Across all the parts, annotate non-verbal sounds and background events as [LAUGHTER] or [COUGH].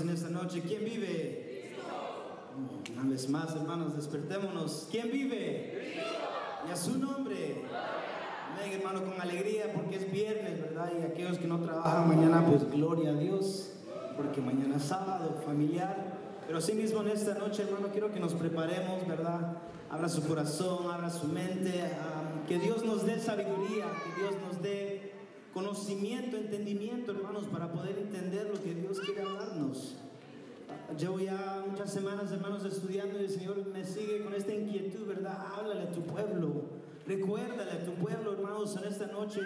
en esta noche. ¿Quién vive? Oh, una vez más, hermanos, despertémonos. ¿Quién vive? Y a su nombre. Amén, hermano, con alegría porque es viernes, ¿verdad? Y aquellos que no trabajan mañana, pues gloria a Dios, porque mañana es sábado, familiar. Pero así mismo en esta noche, hermano, quiero que nos preparemos, ¿verdad? Abra su corazón, abra su mente, ah, que Dios nos dé sabiduría, que Dios nos dé conocimiento, entendimiento, hermanos, para poder entender lo que Dios quiere hablarnos. Llevo ya muchas semanas, hermanos, estudiando y el Señor me sigue con esta inquietud, ¿verdad? Háblale a tu pueblo, recuérdale a tu pueblo, hermanos, en esta noche.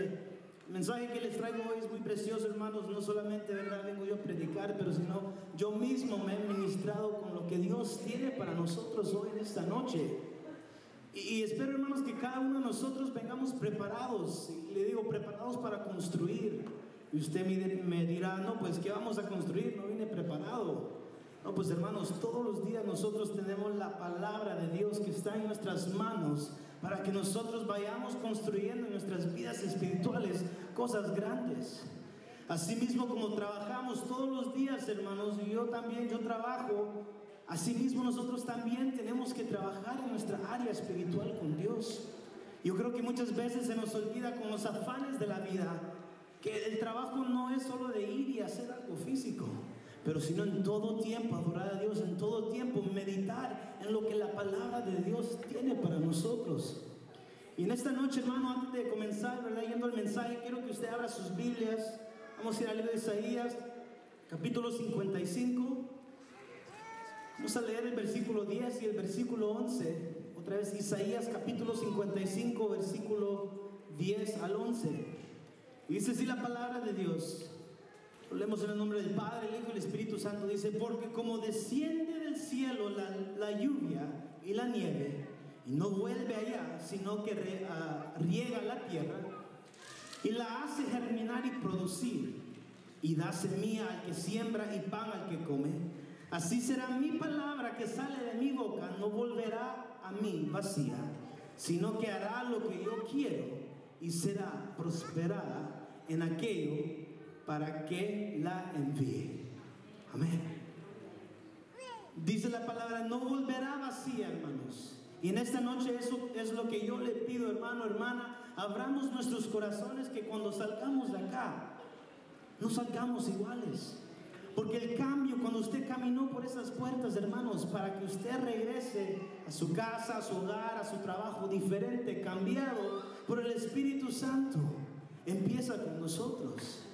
El mensaje que les traigo hoy es muy precioso, hermanos. No solamente, ¿verdad? Vengo yo a predicar, pero sino yo mismo me he ministrado con lo que Dios tiene para nosotros hoy en esta noche. Y, espero, hermanos, que cada uno de nosotros vengamos preparados. Le digo, preparados para construir. Y usted me dirá, no, pues, ¿qué vamos a construir? No vine preparado. No, pues hermanos, todos los días nosotros tenemos la palabra de Dios que está en nuestras manos para que nosotros vayamos construyendo en nuestras vidas espirituales cosas grandes. Asimismo como trabajamos todos los días, hermanos, y yo también, yo trabajo Asimismo, nosotros también tenemos que trabajar en nuestra área espiritual con Dios. Yo creo que muchas veces se nos olvida con los afanes de la vida que el trabajo no es solo de ir y hacer algo físico, pero sino en todo tiempo adorar a Dios, en todo tiempo meditar en lo que la palabra de Dios tiene para nosotros. Y en esta noche, hermano, antes de comenzar, ¿verdad? Yendo mensaje, quiero que usted abra sus Biblias. Vamos a ir al libro de Isaías, capítulo 55. Vamos a leer el versículo 10 y el versículo 11. Otra vez Isaías capítulo 55, versículo 10 al 11. Y dice así la palabra de Dios. Leemos en el nombre del Padre, el Hijo y el Espíritu Santo. Dice, porque como desciende del cielo la, la lluvia y la nieve, y no vuelve allá, sino que riega la tierra, y la hace germinar y producir, y da semilla al que siembra y pan al que come, Así será mi palabra que sale de mi boca, no volverá a mí vacía, sino que hará lo que yo quiero y será prosperada en aquello para que la envíe. Amén. Dice la palabra, no volverá vacía, hermanos. Y en esta noche eso es lo que yo le pido, hermano, hermana. Abramos nuestros corazones que cuando salgamos de acá, no salgamos iguales. Porque el cambio, cuando usted caminó por esas puertas, hermanos, para que usted regrese a su casa, a su hogar, a su trabajo diferente, cambiado por el Espíritu Santo, empieza con nosotros.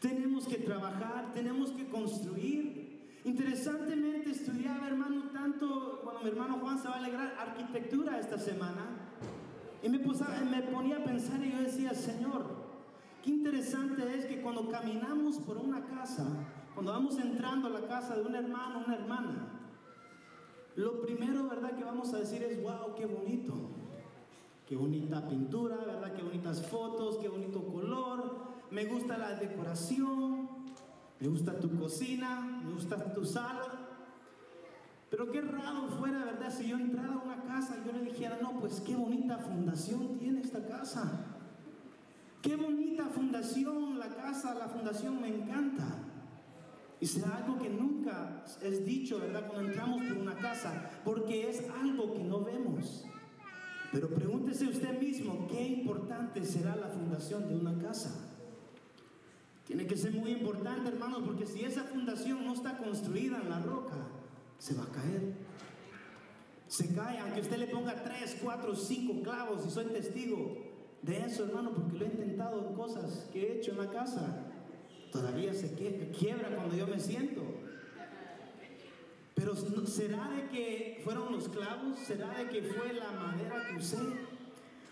Tenemos que trabajar, tenemos que construir. Interesantemente estudiaba, hermano, tanto, bueno, mi hermano Juan se va a alegrar, arquitectura esta semana. Y me, me ponía a pensar y yo decía, Señor, Qué interesante es que cuando caminamos por una casa, cuando vamos entrando a la casa de un hermano una hermana, lo primero, ¿verdad?, que vamos a decir es, wow, qué bonito. Qué bonita pintura, ¿verdad? Qué bonitas fotos, qué bonito color. Me gusta la decoración, me gusta tu cocina, me gusta tu sala. Pero qué raro fuera, ¿verdad? Si yo entrara a una casa y yo le dijera, no, pues qué bonita fundación tiene esta casa. Qué bonita fundación, la casa, la fundación me encanta. Y será algo que nunca es dicho, ¿verdad? Cuando entramos por una casa, porque es algo que no vemos. Pero pregúntese usted mismo, ¿qué importante será la fundación de una casa? Tiene que ser muy importante, hermanos, porque si esa fundación no está construida en la roca, se va a caer. Se cae, aunque usted le ponga tres, cuatro, cinco clavos, y soy testigo, de eso, hermano, porque lo he intentado en cosas que he hecho en la casa. Todavía se quiebra cuando yo me siento. Pero ¿será de que fueron los clavos? ¿Será de que fue la madera que usé?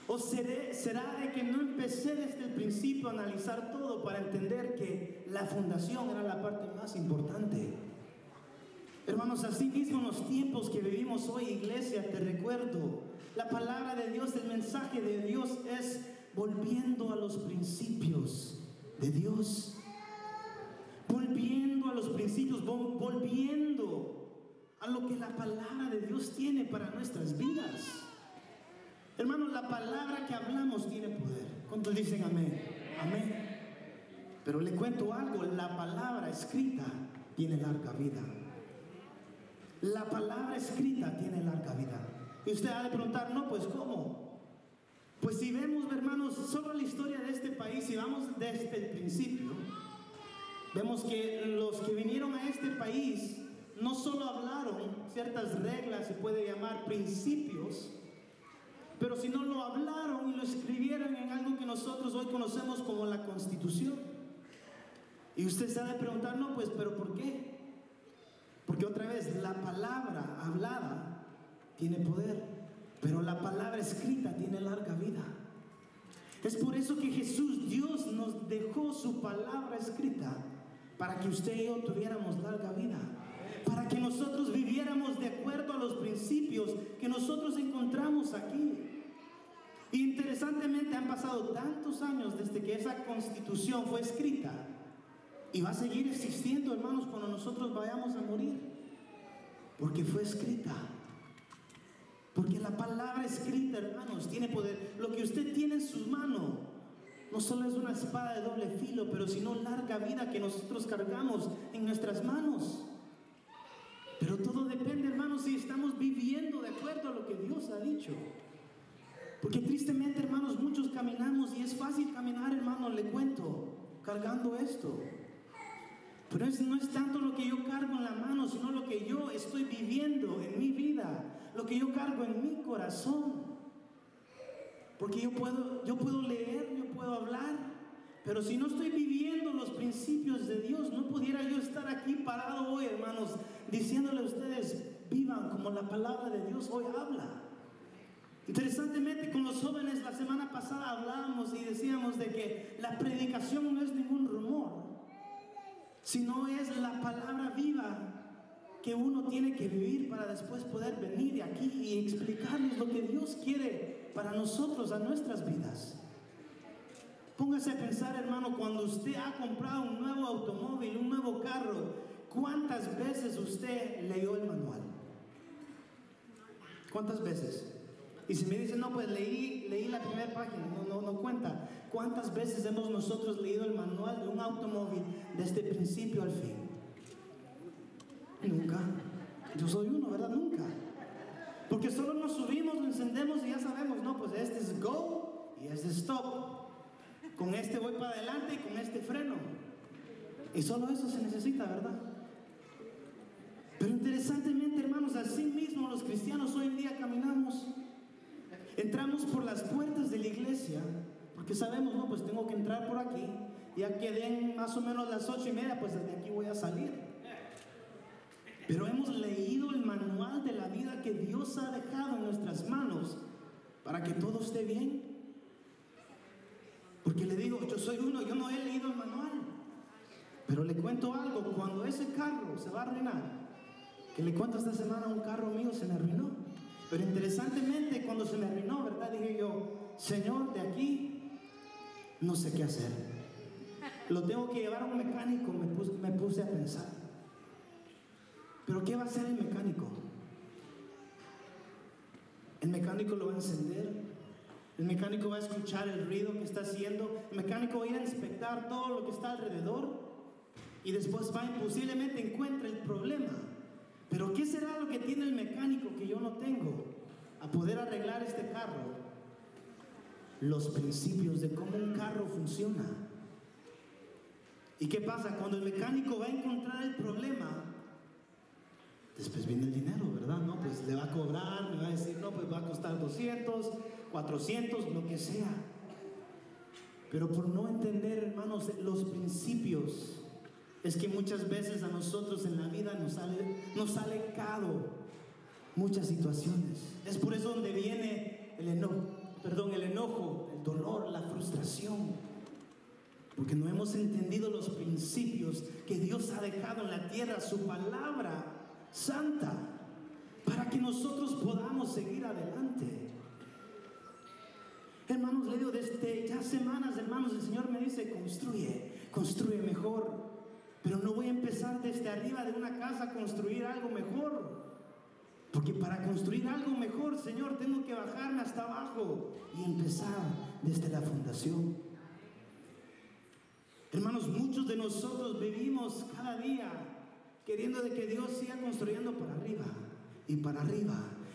¿O será de que no empecé desde el principio a analizar todo para entender que la fundación era la parte más importante? Hermanos, así mismo en los tiempos que vivimos hoy, iglesia, te recuerdo, la palabra de Dios, el mensaje de Dios es volviendo a los principios de Dios. Volviendo a los principios, volviendo a lo que la palabra de Dios tiene para nuestras vidas. Hermanos, la palabra que hablamos tiene poder. ¿Cuántos dicen amén? Amén. Pero le cuento algo, la palabra escrita tiene larga vida. La palabra escrita tiene larga vida. Y usted ha de preguntar, no, pues ¿cómo? Pues si vemos, hermanos, sobre la historia de este país, y vamos desde el principio, vemos que los que vinieron a este país no solo hablaron ciertas reglas, se puede llamar principios, pero si no lo hablaron y lo escribieron en algo que nosotros hoy conocemos como la constitución. Y usted se ha de preguntar, no, pues, pero ¿por qué? Porque otra vez, la palabra hablada tiene poder, pero la palabra escrita tiene larga vida. Es por eso que Jesús, Dios, nos dejó su palabra escrita para que usted y yo tuviéramos larga vida para que nosotros viviéramos de acuerdo a los principios que nosotros encontramos aquí. Interesantemente han pasado tantos años desde que esa constitución fue escrita y va a seguir existiendo, hermanos, cuando nosotros vayamos a morir, porque fue escrita. Porque la palabra escrita, hermanos, tiene poder. Lo que usted tiene en sus manos no solo es una espada de doble filo, pero sino larga vida que nosotros cargamos en nuestras manos. Pero todo depende, hermanos, si estamos viviendo de acuerdo a lo que Dios ha dicho. Porque tristemente, hermanos, muchos caminamos y es fácil caminar, hermano, le cuento, cargando esto. Pero no es tanto lo que yo cargo en la mano, sino lo que yo estoy viviendo en mi vida, lo que yo cargo en mi corazón. Porque yo puedo, yo puedo leer, yo puedo hablar, pero si no estoy viviendo los principios de Dios, no pudiera yo estar aquí parado hoy, hermanos, diciéndole a ustedes, vivan como la palabra de Dios hoy habla. Interesantemente, con los jóvenes la semana pasada hablábamos y decíamos de que la predicación no es ningún sino es la palabra viva que uno tiene que vivir para después poder venir de aquí y explicarles lo que Dios quiere para nosotros, a nuestras vidas. Póngase a pensar, hermano, cuando usted ha comprado un nuevo automóvil, un nuevo carro, ¿cuántas veces usted leyó el manual? ¿Cuántas veces? Y si me dicen, no, pues leí, leí la primera página, no, no, no cuenta. ¿Cuántas veces hemos nosotros leído el manual de un automóvil desde principio al fin? Nunca. Yo soy uno, ¿verdad? Nunca. Porque solo nos subimos, lo encendemos y ya sabemos, no, pues este es go y este es stop. Con este voy para adelante y con este freno. Y solo eso se necesita, ¿verdad? Pero interesantemente, hermanos, así mismo los cristianos hoy en día caminamos. Entramos por las puertas de la iglesia, porque sabemos, no, pues tengo que entrar por aquí. Ya que den más o menos las ocho y media, pues desde aquí voy a salir. Pero hemos leído el manual de la vida que Dios ha dejado en nuestras manos para que todo esté bien. Porque le digo, yo soy uno, yo no he leído el manual. Pero le cuento algo, cuando ese carro se va a arruinar, que le cuento esta semana, un carro mío se me arruinó. Pero interesantemente, cuando se me arruinó, ¿verdad? Dije yo, Señor, de aquí no sé qué hacer. Lo tengo que llevar a un mecánico, me puse, me puse a pensar. Pero ¿qué va a hacer el mecánico? El mecánico lo va a encender, el mecánico va a escuchar el ruido que está haciendo. El mecánico va a ir a inspectar todo lo que está alrededor. Y después va y posiblemente encuentre el problema. Pero ¿qué será lo que tiene el mecánico que yo no tengo a poder arreglar este carro? Los principios de cómo un carro funciona. ¿Y qué pasa? Cuando el mecánico va a encontrar el problema, después viene el dinero, ¿verdad? No, pues le va a cobrar, me va a decir, no, pues va a costar 200, 400, lo que sea. Pero por no entender, hermanos, los principios, es que muchas veces a nosotros en la vida nos sale, nos sale caro muchas situaciones. Es por eso donde viene el enojo, perdón, el enojo, el dolor, la frustración. Porque no hemos entendido los principios que Dios ha dejado en la tierra, su palabra santa, para que nosotros podamos seguir adelante. Hermanos, le digo, desde ya semanas, hermanos, el Señor me dice, construye, construye mejor. Pero no voy a empezar desde arriba de una casa a construir algo mejor. Porque para construir algo mejor, Señor, tengo que bajarme hasta abajo y empezar desde la fundación. Hermanos, muchos de nosotros vivimos cada día queriendo de que Dios siga construyendo para arriba y para arriba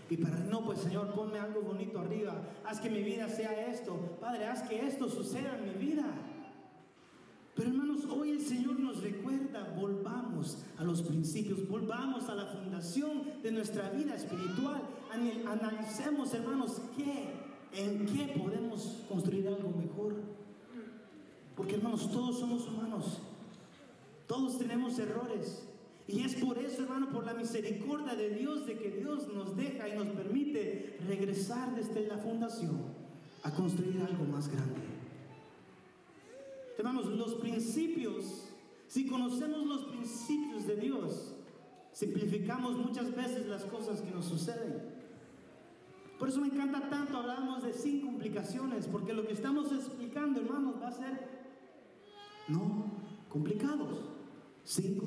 y para no, pues Señor, ponme algo bonito arriba, haz que mi vida sea esto, Padre, haz que esto suceda en mi vida. Pero hermanos, hoy el Señor nos recuerda, volvamos a los principios, volvamos a la fundación de nuestra vida espiritual, analicemos, hermanos, qué, en qué podemos construir algo mejor. Porque hermanos, todos somos humanos, todos tenemos errores. Y es por eso, hermano, por la misericordia de Dios, de que Dios nos deja y nos permite regresar desde la fundación a construir algo más grande. Hermanos, los principios, si conocemos los principios de Dios, simplificamos muchas veces las cosas que nos suceden. Por eso me encanta tanto, hablamos de sin complicaciones, porque lo que estamos explicando, hermanos, va a ser no complicados, cinco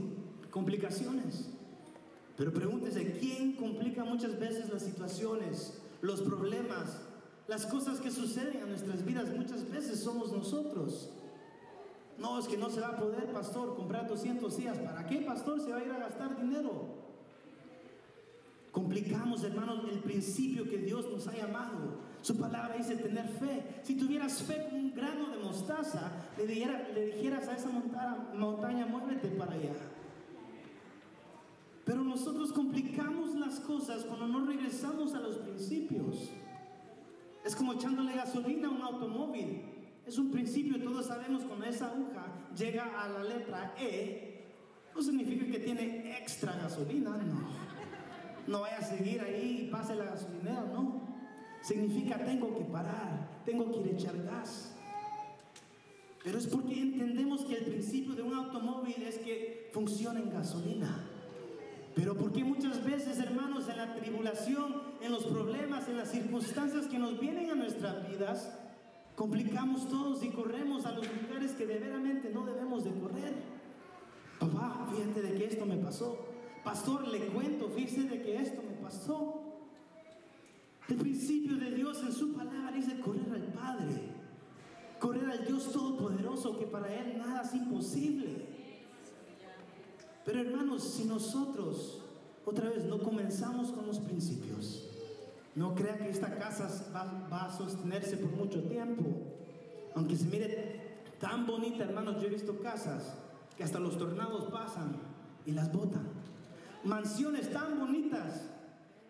complicaciones. Pero pregúntese, ¿quién complica muchas veces las situaciones, los problemas, las cosas que suceden en nuestras vidas? Muchas veces somos nosotros. No, es que no se va a poder, pastor, comprar 200 días. ¿Para qué, pastor, se va a ir a gastar dinero? Complicamos, hermanos, el principio que Dios nos ha llamado. Su palabra dice tener fe. Si tuvieras fe con un grano de mostaza, le, le dijeras a esa montaña, montaña, muévete para allá. Pero nosotros complicamos las cosas cuando no regresamos a los principios. Es como echándole gasolina a un automóvil. Es un principio, todos sabemos cuando esa aguja llega a la letra E, no significa que tiene extra gasolina, no. No vaya a seguir ahí y pase la gasolinera, no. Significa tengo que parar, tengo que ir a echar gas. Pero es porque entendemos que el principio de un automóvil es que funciona en gasolina. Pero porque muchas veces, hermanos, en la tribulación, en los problemas, en las circunstancias que nos vienen a nuestras vidas, complicamos todos y corremos a los lugares que de veramente no debemos de correr. Papá, fíjate de que esto me pasó. Pastor, le cuento, fíjese de que esto me pasó. El principio de Dios en su palabra dice correr al Padre, correr al Dios Todopoderoso, que para Él nada es imposible. Pero hermanos, si nosotros otra vez no comenzamos con los principios, no crea que esta casa va, a sostenerse por mucho tiempo. Aunque se mire tan bonita, hermanos, yo he visto casas que hasta los tornados pasan y las botan. Mansiones tan bonitas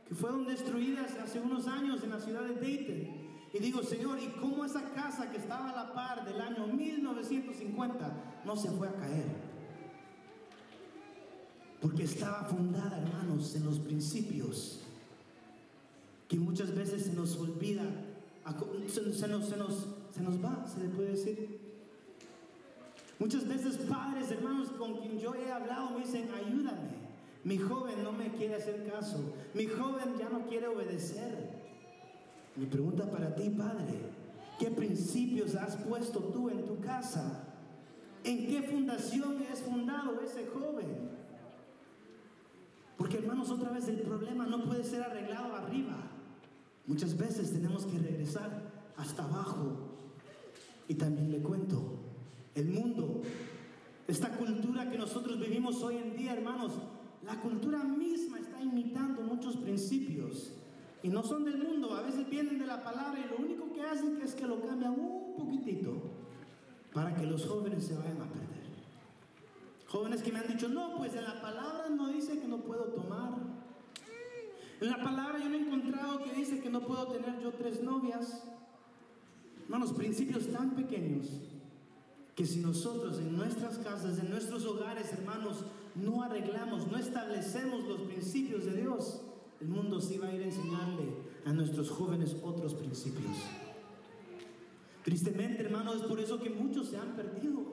que fueron destruidas hace unos años en la ciudad de Dayton. Y digo, Señor, ¿y cómo esa casa que estaba a la par del año 1950 no se fue a caer? Porque estaba fundada, hermanos, en los principios que muchas veces se nos olvida, se, nos, se, nos, se nos va, se le puede decir. Muchas veces padres, hermanos, con quien yo he hablado me dicen, ayúdame. Mi joven no me quiere hacer caso. Mi joven ya no quiere obedecer. Mi pregunta para ti, padre, ¿qué principios has puesto tú en tu casa? ¿En qué fundación es fundado ese joven? Porque hermanos, otra vez el problema no puede ser arreglado arriba. Muchas veces tenemos que regresar hasta abajo. Y también le cuento, el mundo, esta cultura que nosotros vivimos hoy en día, hermanos, la cultura misma está imitando muchos principios. Y no son del mundo, a veces vienen de la palabra y lo único que hacen es que lo cambian un poquitito para que los jóvenes se vayan a perder. Jóvenes que me han dicho, no, pues en la palabra no dice que no puedo tomar, en la palabra yo no he encontrado que dice que no puedo tener yo tres novias. Hermanos, principios tan pequeños que si nosotros en nuestras casas, en nuestros hogares, hermanos, no arreglamos, no establecemos los principios de Dios, el mundo sí va a ir a enseñarle a nuestros jóvenes otros principios. Tristemente, hermanos, es por eso que muchos se han perdido.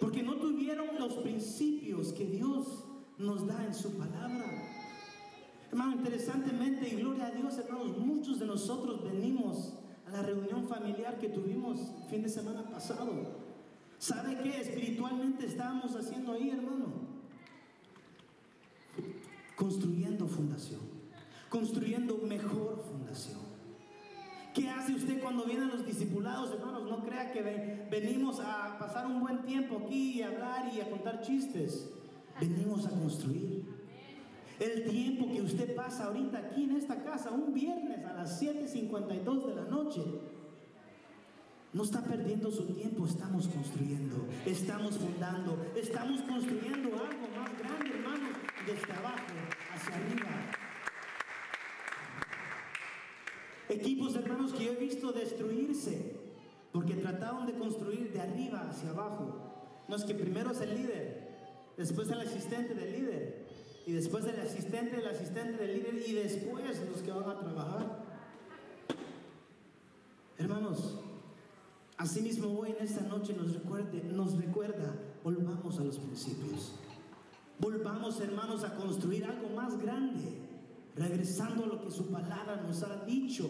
Porque no tuvieron los principios que Dios nos da en su palabra. Hermano, interesantemente, y gloria a Dios, hermanos, muchos de nosotros venimos a la reunión familiar que tuvimos el fin de semana pasado. ¿Sabe qué espiritualmente estábamos haciendo ahí, hermano? Construyendo fundación, construyendo mejor fundación. ¿Qué hace usted cuando vienen los discipulados, hermanos? No crea que venimos a pasar un buen tiempo aquí y a hablar y a contar chistes. venimos a construir. El tiempo que usted pasa ahorita aquí en esta casa, un viernes a las 7.52 de la noche, no está perdiendo su tiempo, estamos construyendo, estamos fundando, estamos construyendo algo más grande, hermano, desde abajo hacia arriba. Equipos, hermanos, que yo he visto destruirse porque trataron de construir de arriba hacia abajo. No es que primero es el líder, después el asistente del líder, y después el asistente del asistente del líder, y después los que van a trabajar. Hermanos, asimismo hoy en esta noche nos, recuerde, nos recuerda, volvamos a los principios. Volvamos, hermanos, a construir algo más grande regresando a lo que su palabra nos ha dicho.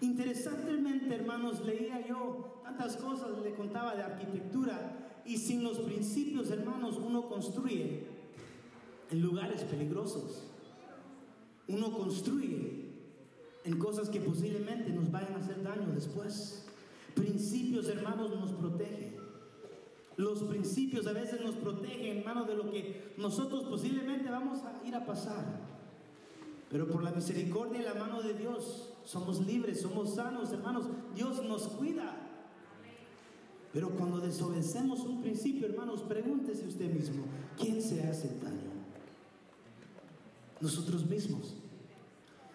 Interesantemente, hermanos, leía yo tantas cosas, le contaba de arquitectura, y sin los principios, hermanos, uno construye en lugares peligrosos. Uno construye en cosas que posiblemente nos vayan a hacer daño después. Principios, hermanos, nos protegen. Los principios a veces nos protegen, hermanos, de lo que nosotros posiblemente vamos a ir a pasar. Pero por la misericordia y la mano de Dios somos libres, somos sanos, hermanos. Dios nos cuida. Pero cuando desobedecemos un principio, hermanos, pregúntese usted mismo, ¿quién se hace daño? Nosotros mismos.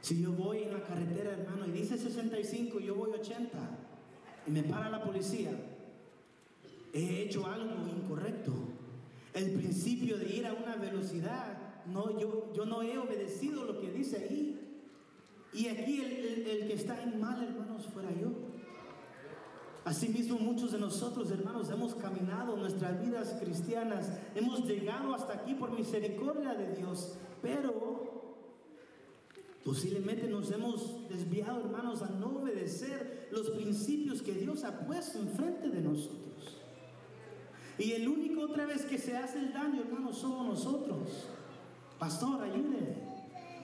Si yo voy en la carretera, hermano, y dice 65, yo voy 80, y me para la policía, he hecho algo incorrecto. El principio de ir a una velocidad no, yo, yo no he obedecido lo que dice ahí. Y aquí el, que está en mal, hermanos, fuera yo. Asimismo, muchos de nosotros, hermanos, hemos caminado nuestras vidas cristianas, hemos llegado hasta aquí por misericordia de Dios, pero posiblemente nos hemos desviado, hermanos, a no obedecer los principios que Dios ha puesto enfrente de nosotros. Y el único otra vez que se hace el daño, hermanos, somos nosotros. Pastor, ayúdeme.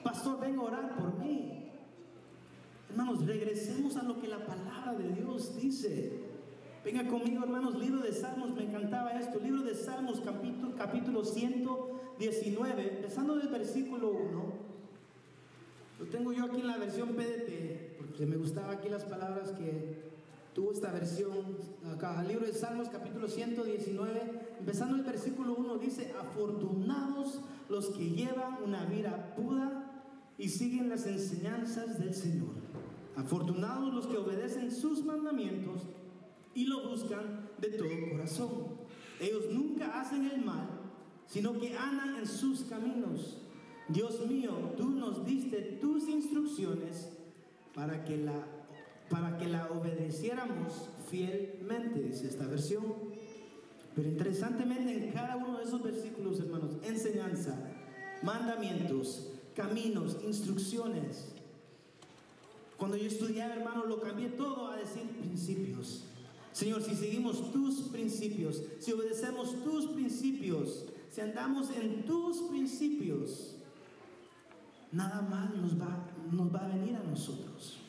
Pastor, venga a orar por mí. Hermanos, regresemos a lo que la palabra de Dios dice. Venga conmigo, hermanos, libro de Salmos, me encantaba esto. Libro de Salmos, capítulo, capítulo 119, empezando del versículo 1. Lo tengo yo aquí en la versión PDT, porque me gustaba aquí las palabras que tuvo esta versión acá. El libro de Salmos, capítulo 119, empezando el versículo 1, dice, afortunados los que llevan una vida pura y siguen las enseñanzas del Señor. Afortunados los que obedecen sus mandamientos y lo buscan de todo corazón. Ellos nunca hacen el mal, sino que andan en sus caminos. Dios mío, tú nos diste tus instrucciones para que la para que la obedeciéramos fielmente, dice esta versión. Pero interesantemente en cada uno de esos versículos, hermanos, enseñanza, mandamientos, caminos, instrucciones. Cuando yo estudiaba, hermano, lo cambié todo a decir principios. Señor, si seguimos tus principios, si obedecemos tus principios, si andamos en tus principios, nada mal nos va, nos va a venir a nosotros.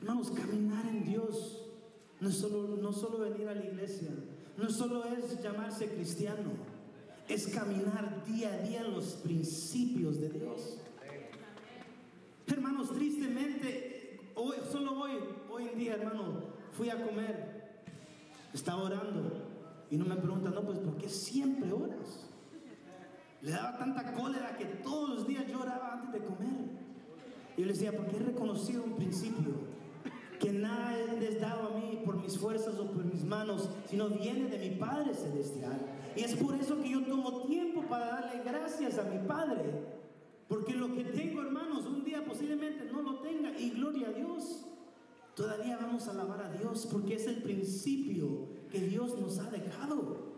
Hermanos, caminar en Dios no es solo, no solo venir a la iglesia, no solo es llamarse cristiano, es caminar día a día en los principios de Dios. Hermanos, tristemente, hoy, solo hoy, hoy en día, hermano, fui a comer, estaba orando y no me preguntan, no, pues ¿por qué siempre oras? Le daba tanta cólera que todos los días yo oraba antes de comer. Y yo le decía, porque he reconocido un principio que nada es dado a mí por mis fuerzas o por mis manos, sino viene de mi Padre Celestial. Y es por eso que yo tomo tiempo para darle gracias a mi Padre. Porque lo que tengo, hermanos, un día posiblemente no lo tenga. Y gloria a Dios. Todavía vamos a alabar a Dios porque es el principio que Dios nos ha dejado.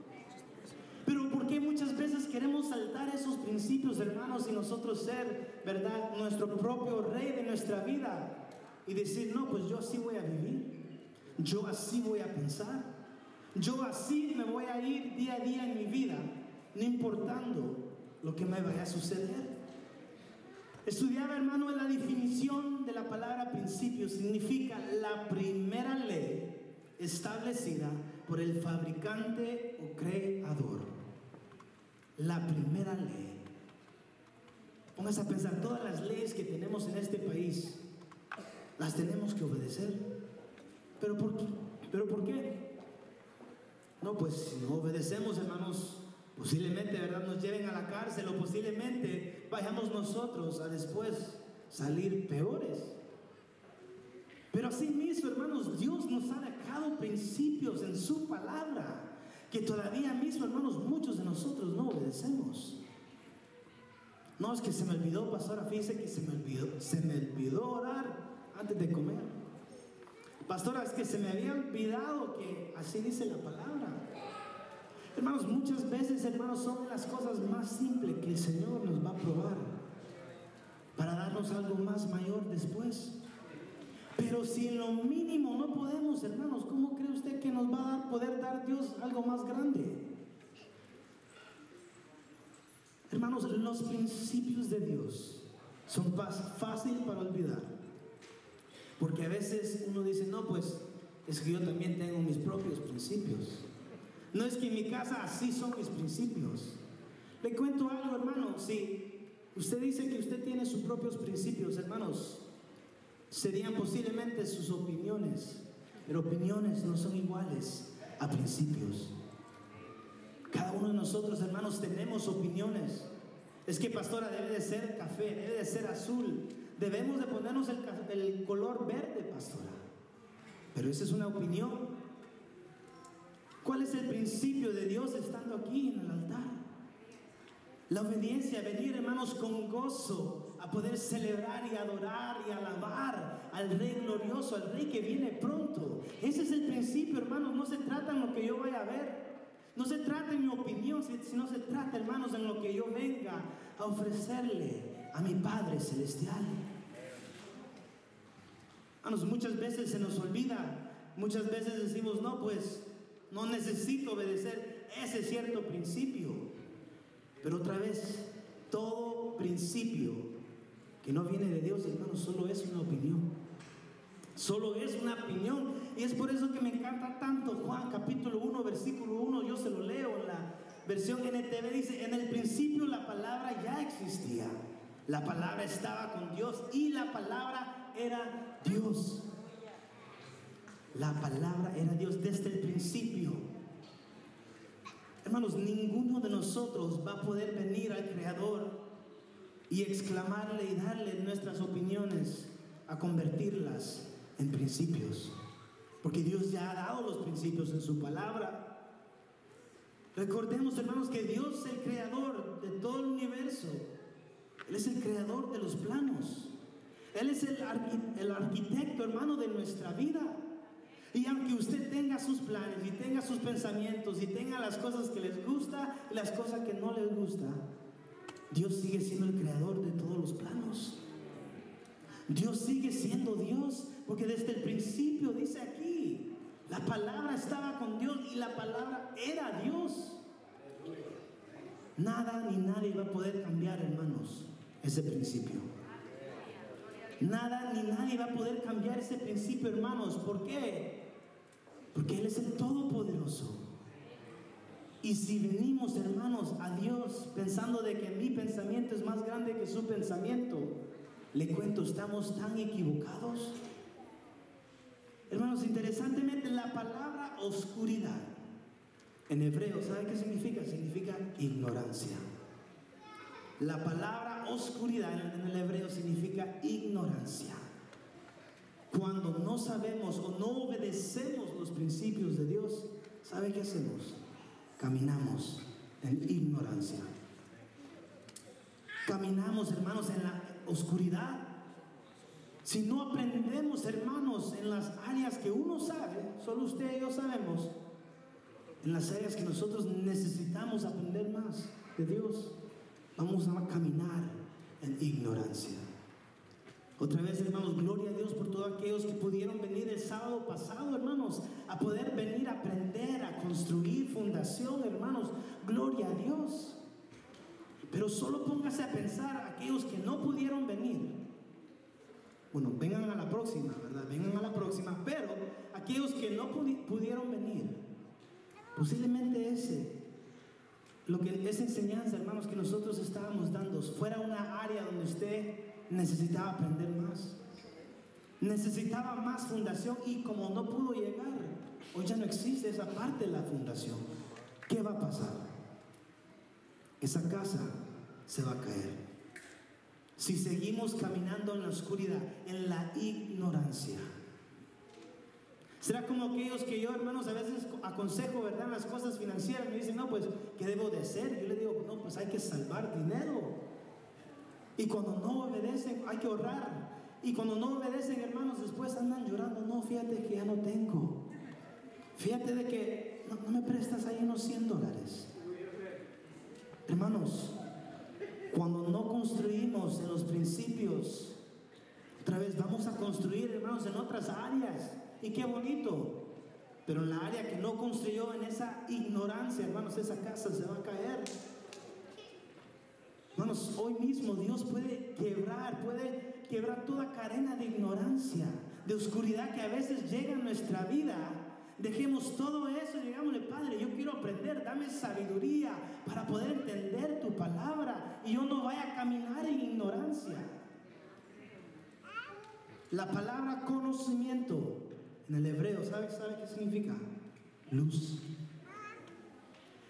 Pero ¿por qué muchas veces queremos saltar esos principios, hermanos, y nosotros ser, verdad, nuestro propio rey de nuestra vida? y decir, no, pues yo así voy a vivir, yo así voy a pensar, yo así me voy a ir día a día en mi vida, no importando lo que me vaya a suceder. Estudiaba, hermano, en la definición de la palabra principio, significa la primera ley establecida por el fabricante o creador. La primera ley. Póngase a pensar, todas las leyes que tenemos en este país, las tenemos que obedecer. ¿Pero por qué? ¿Pero por qué? No, pues si no obedecemos, hermanos, posiblemente, ¿verdad?, nos lleven a la cárcel o posiblemente vayamos nosotros a después salir peores. Pero así mismo, hermanos, Dios nos ha dejado principios en su palabra que todavía mismo, hermanos, muchos de nosotros no obedecemos. No, es que se me olvidó, pastora, fíjese que se me olvidó, se me olvidó orar antes de comer. Pastora, es que se me había olvidado que así dice la palabra. Hermanos, muchas veces, hermanos, son las cosas más simples que el Señor nos va a probar para darnos algo más mayor después. Pero si en lo mínimo no podemos, hermanos, ¿cómo usted que nos va a poder dar Dios algo más grande? Hermanos, los principios de Dios son fácil para olvidar. Porque a veces uno dice, no, pues es que yo también tengo mis propios principios. No es que en mi casa así son mis principios. Le cuento algo, hermano. Si usted dice que usted tiene sus propios principios, hermanos, serían posiblemente sus opiniones, pero opiniones no son iguales a principios. Cada uno de nosotros, hermanos, tenemos opiniones. Es que pastora debe de ser café, debe de ser azul. Debemos de ponernos el, el color verde, pastora. Pero esa es una opinión. ¿Cuál es el principio de Dios estando aquí en el altar? La obediencia, venir hermanos con gozo a poder celebrar y adorar y alabar al Rey glorioso, al Rey que viene pronto. Ese es el principio, hermanos. No se trata en lo que yo vaya a ver. No se trata en mi opinión, sino se trata, hermanos, en lo que yo venga a ofrecerle a mi Padre Celestial. Hermanos, muchas veces se nos olvida, muchas veces decimos, no, pues no necesito obedecer ese cierto principio. Pero otra vez, todo principio que no viene de Dios, hermano, solo es una opinión. Solo es una opinión. Y es por eso que me encanta tanto Juan capítulo 1, versículo 1. Yo se lo leo en la versión NTV. Dice, en el principio la palabra ya existía. La palabra estaba con Dios y la palabra era Dios. La palabra era Dios desde el principio. Hermanos, ninguno de nosotros va a poder venir al Creador y exclamarle y darle nuestras opiniones a convertirlas en principios. Porque Dios ya ha dado los principios en su palabra. Recordemos, hermanos, que Dios es el creador de todo el universo. Él es el creador de los planos. Él es el, el arquitecto, hermano, de nuestra vida. Y aunque usted tenga sus planes y tenga sus pensamientos y tenga las cosas que les gusta y las cosas que no les gusta, Dios sigue siendo el creador de todos los planos. Dios sigue siendo Dios, porque desde el principio dice aquí, la palabra estaba con Dios y la palabra era Dios. Nada ni nadie va a poder cambiar, hermanos, ese principio. Nada ni nadie va a poder cambiar ese principio, hermanos. ¿Por qué? Porque Él es el Todopoderoso. Y si venimos, hermanos, a Dios pensando de que mi pensamiento es más grande que su pensamiento, le cuento, estamos tan equivocados. Hermanos, interesantemente la palabra oscuridad en hebreo, ¿sabe qué significa? Significa ignorancia. La palabra oscuridad en el hebreo significa ignorancia. Cuando no sabemos o no obedecemos los principios de Dios, ¿sabe qué hacemos? Caminamos en ignorancia. Caminamos, hermanos, en la oscuridad. Si no aprendemos, hermanos, en las áreas que uno sabe, solo usted y yo sabemos, en las áreas que nosotros necesitamos aprender más de Dios, vamos a caminar en ignorancia. Otra vez, hermanos, gloria a Dios por todos aquellos que pudieron venir el sábado pasado, hermanos, a poder venir a aprender, a construir fundación, hermanos. Gloria a Dios. Pero solo póngase a pensar aquellos que no pudieron venir. Bueno, vengan a la próxima, ¿verdad? Vengan a la próxima. Pero aquellos que no pudieron venir, Posiblemente ese, lo que esa enseñanza, hermanos, que nosotros estábamos dando, fuera una área donde usted necesitaba aprender más. Necesitaba más fundación y como no pudo llegar, hoy ya no existe esa parte de la fundación. ¿Qué va a pasar? Esa casa se va a caer. Si seguimos caminando en la oscuridad, en la ignorancia. Será como aquellos que yo, hermanos, a veces aconsejo, ¿verdad? Las cosas financieras. Me dicen, no, pues, ¿qué debo de hacer? Yo le digo, no, pues hay que salvar dinero. Y cuando no obedecen, hay que ahorrar. Y cuando no obedecen, hermanos, después andan llorando. No, fíjate que ya no tengo. Fíjate de que no, me prestas ahí unos 100 dólares. Hermanos, cuando no construimos en los principios, otra vez vamos a construir, hermanos, en otras áreas. Y qué bonito. Pero en la área que no construyó, en esa ignorancia, hermanos, esa casa se va a caer. Hermanos, hoy mismo Dios puede quebrar, puede quebrar toda cadena de ignorancia, de oscuridad que a veces llega a nuestra vida. Dejemos todo eso y digámosle, Padre, yo quiero aprender, dame sabiduría para poder entender tu palabra y yo no vaya a caminar en ignorancia. La palabra conocimiento en el hebreo, ¿sabe, ¿sabe qué significa? Luz.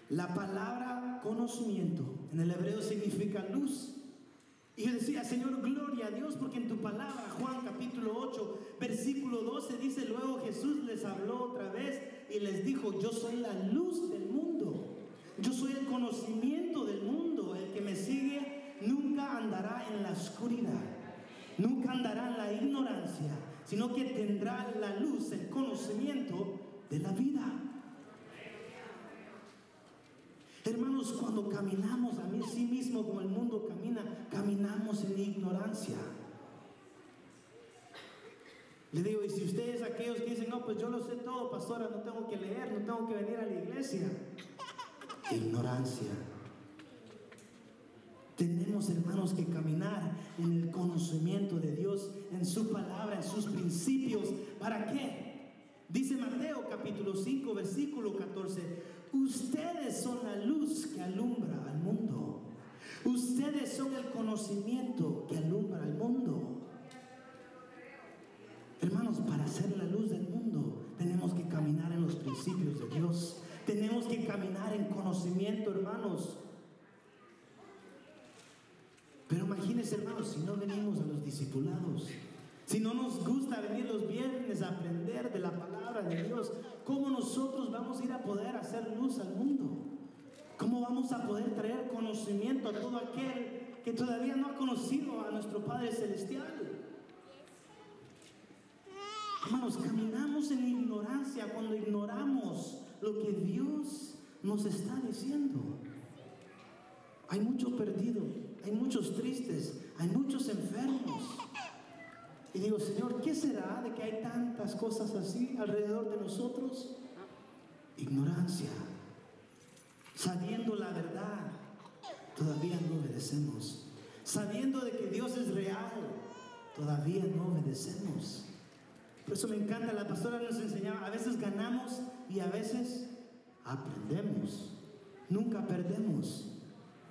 La palabra conocimiento en el hebreo significa luz. Y yo decía, Señor, gloria a Dios, porque en tu palabra, Juan capítulo 8, versículo 12, dice, luego Jesús les habló otra vez y les dijo, yo soy la luz del mundo, yo soy el conocimiento del mundo, el que me sigue nunca andará en la oscuridad, nunca andará en la ignorancia, sino que tendrá la luz, el conocimiento de la vida. Hermanos, cuando caminamos a mí sí mismo como el mundo camina, caminamos en ignorancia. Le digo, y si ustedes aquellos que dicen, no, pues yo lo sé todo, pastora, no tengo que leer, no tengo que venir a la iglesia. Ignorancia. Tenemos, hermanos, que caminar en el conocimiento de Dios, en su palabra, en sus principios. ¿Para qué? Dice Mateo capítulo 5, versículo 14. Ustedes son la luz que alumbra al mundo. Ustedes son el conocimiento que alumbra al mundo. Hermanos, para ser la luz del mundo tenemos que caminar en los principios de Dios. Tenemos que caminar en conocimiento, hermanos. Pero imagínense, hermanos, si no venimos a los discipulados, si no nos gusta venir los viernes a aprender de la palabra de Dios, ¿cómo nosotros vamos a ir a poder hacer luz al mundo? ¿Cómo vamos a poder traer conocimiento a todo aquel que todavía no ha conocido a nuestro Padre Celestial? Hermanos, caminamos en ignorancia cuando ignoramos lo que Dios nos está diciendo. Hay mucho perdido, hay muchos tristes, hay muchos enfermos. Y digo, Señor, ¿qué será de que hay tantas cosas así alrededor de nosotros? Ignorancia. Sabiendo la verdad, todavía no obedecemos. Sabiendo de que Dios es real, todavía no obedecemos. Por eso me encanta, la pastora nos enseñaba, a veces ganamos y a veces aprendemos. Nunca perdemos.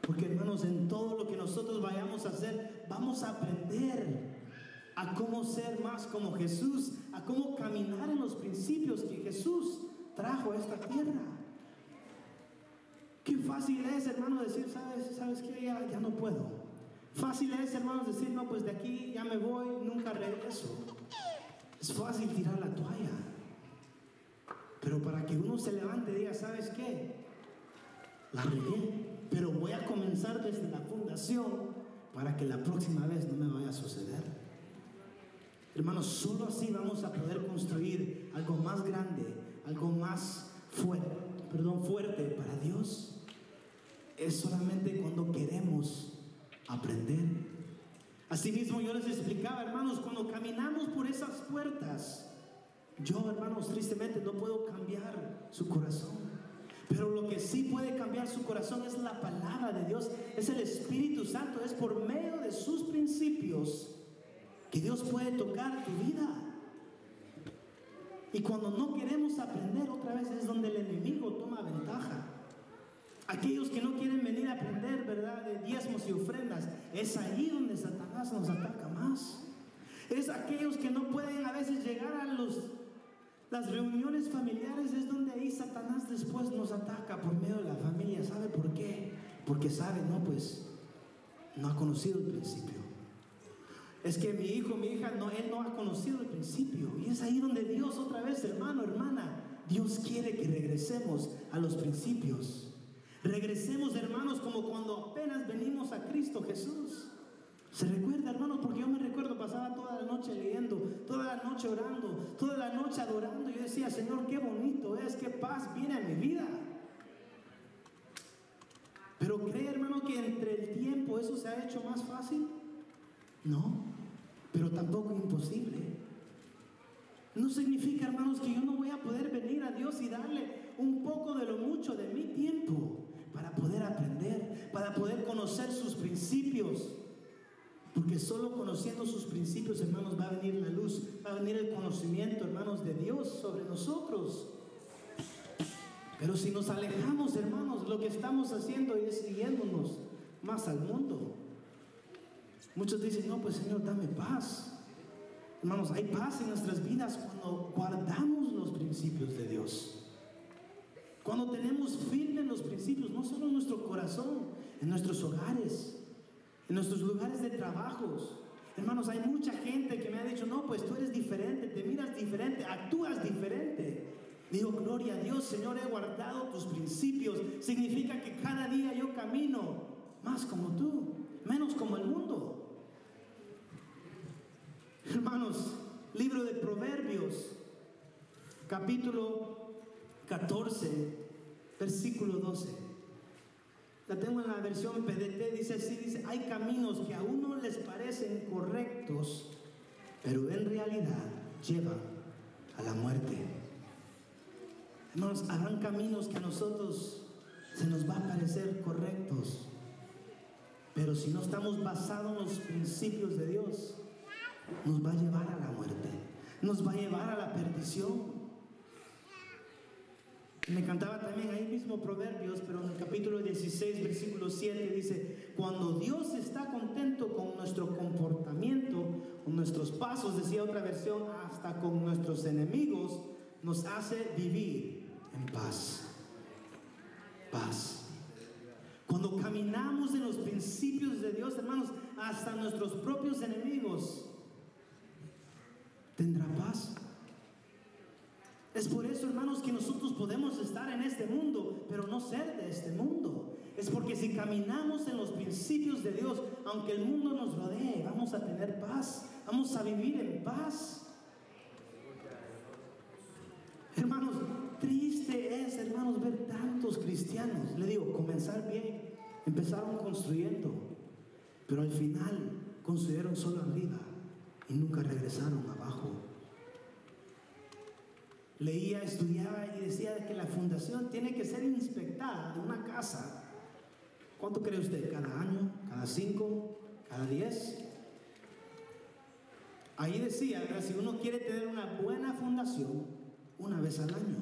Porque hermanos, en todo lo que nosotros vayamos a hacer, vamos a aprender a cómo ser más como Jesús, a cómo caminar en los principios que Jesús trajo a esta tierra. Qué fácil es, hermano, decir, ¿sabes, ¿sabes qué? Ya, ya no puedo. Fácil es, hermanos, decir, no, pues de aquí ya me voy, nunca regreso. Es fácil tirar la toalla. Pero para que uno se levante y diga, ¿sabes qué? La regué, pero voy a comenzar desde la fundación para que la próxima vez no me vaya a suceder. Hermanos, solo así vamos a poder construir algo más grande, algo más fuerte, perdón, fuerte para Dios. Es solamente cuando queremos aprender. Asimismo, yo les explicaba, hermanos, cuando caminamos por esas puertas, yo, hermanos, tristemente no puedo cambiar su corazón. Pero lo que sí puede cambiar su corazón es la palabra de Dios, es el Espíritu Santo, es por medio de sus principios que Dios puede tocar tu vida. Y cuando no queremos aprender otra vez es donde el enemigo toma ventaja. Aquellos que no quieren venir a aprender, ¿verdad?, de diezmos y ofrendas, es ahí donde Satanás nos ataca más. Es aquellos que no pueden a veces llegar a los, las reuniones familiares, es donde ahí Satanás después nos ataca por medio de la familia. ¿Sabe por qué? Porque sabe, no, pues no ha conocido el principio. Es que mi hijo, mi hija, no, él no ha conocido el principio. Y es ahí donde Dios otra vez, hermano, hermana, Dios quiere que regresemos a los principios. Regresemos, hermanos, como cuando apenas venimos a Cristo Jesús. ¿Se recuerda, hermano? Porque yo me recuerdo, pasaba toda la noche leyendo, toda la noche orando, toda la noche adorando. Yo decía, Señor, qué bonito es, qué paz viene a mi vida. Pero cree, hermano, que entre el tiempo eso se ha hecho más fácil. No, pero tampoco imposible. No significa, hermanos, que yo no voy a poder venir a Dios y darle un poco de lo mucho de mi tiempo para poder aprender, para poder conocer sus principios. Porque solo conociendo sus principios, hermanos, va a venir la luz, va a venir el conocimiento, hermanos, de Dios sobre nosotros. Pero si nos alejamos, hermanos, lo que estamos haciendo es siguiéndonos más al mundo. Muchos dicen, no, pues Señor, dame paz. Hermanos, hay paz en nuestras vidas cuando guardamos los principios de Dios. Cuando tenemos firme los principios, no solo en nuestro corazón, en nuestros hogares, en nuestros lugares de trabajos. Hermanos, hay mucha gente que me ha dicho, no, pues tú eres diferente, te miras diferente, actúas diferente. Digo, gloria a Dios, Señor, he guardado tus principios. Significa que cada día yo camino más como tú, menos como el mundo. Hermanos, libro de Proverbios, capítulo 14, versículo 12 la tengo en la versión PDT, dice así, dice, hay caminos que a uno les parecen correctos, pero en realidad llevan a la muerte. Hermanos, habrán caminos que a nosotros se nos va a parecer correctos, pero si no estamos basados en los principios de Dios, nos va a llevar a la muerte, nos va a llevar a la perdición. Me encantaba también ahí mismo Proverbios, pero en el capítulo 16, versículo 7 dice, cuando Dios está contento con nuestro comportamiento, con nuestros pasos, decía otra versión, hasta con nuestros enemigos, nos hace vivir en paz. Paz. Cuando caminamos en los principios de Dios, hermanos, hasta nuestros propios enemigos, tendrá paz. Es por eso, hermanos, que nosotros podemos estar en este mundo, pero no ser de este mundo. Es porque si caminamos en los principios de Dios, aunque el mundo nos rodee, vamos a tener paz, vamos a vivir en paz. Hermanos, triste es, hermanos, ver tantos cristianos, le digo, comenzar bien, empezaron construyendo, pero al final construyeron solo arriba y nunca regresaron abajo leía, estudiaba y decía que la fundación tiene que ser inspectada de una casa. ¿Cuánto cree usted? ¿Cada año? ¿Cada cinco? ¿Cada diez? Ahí decía, si uno quiere tener una buena fundación, una vez al año.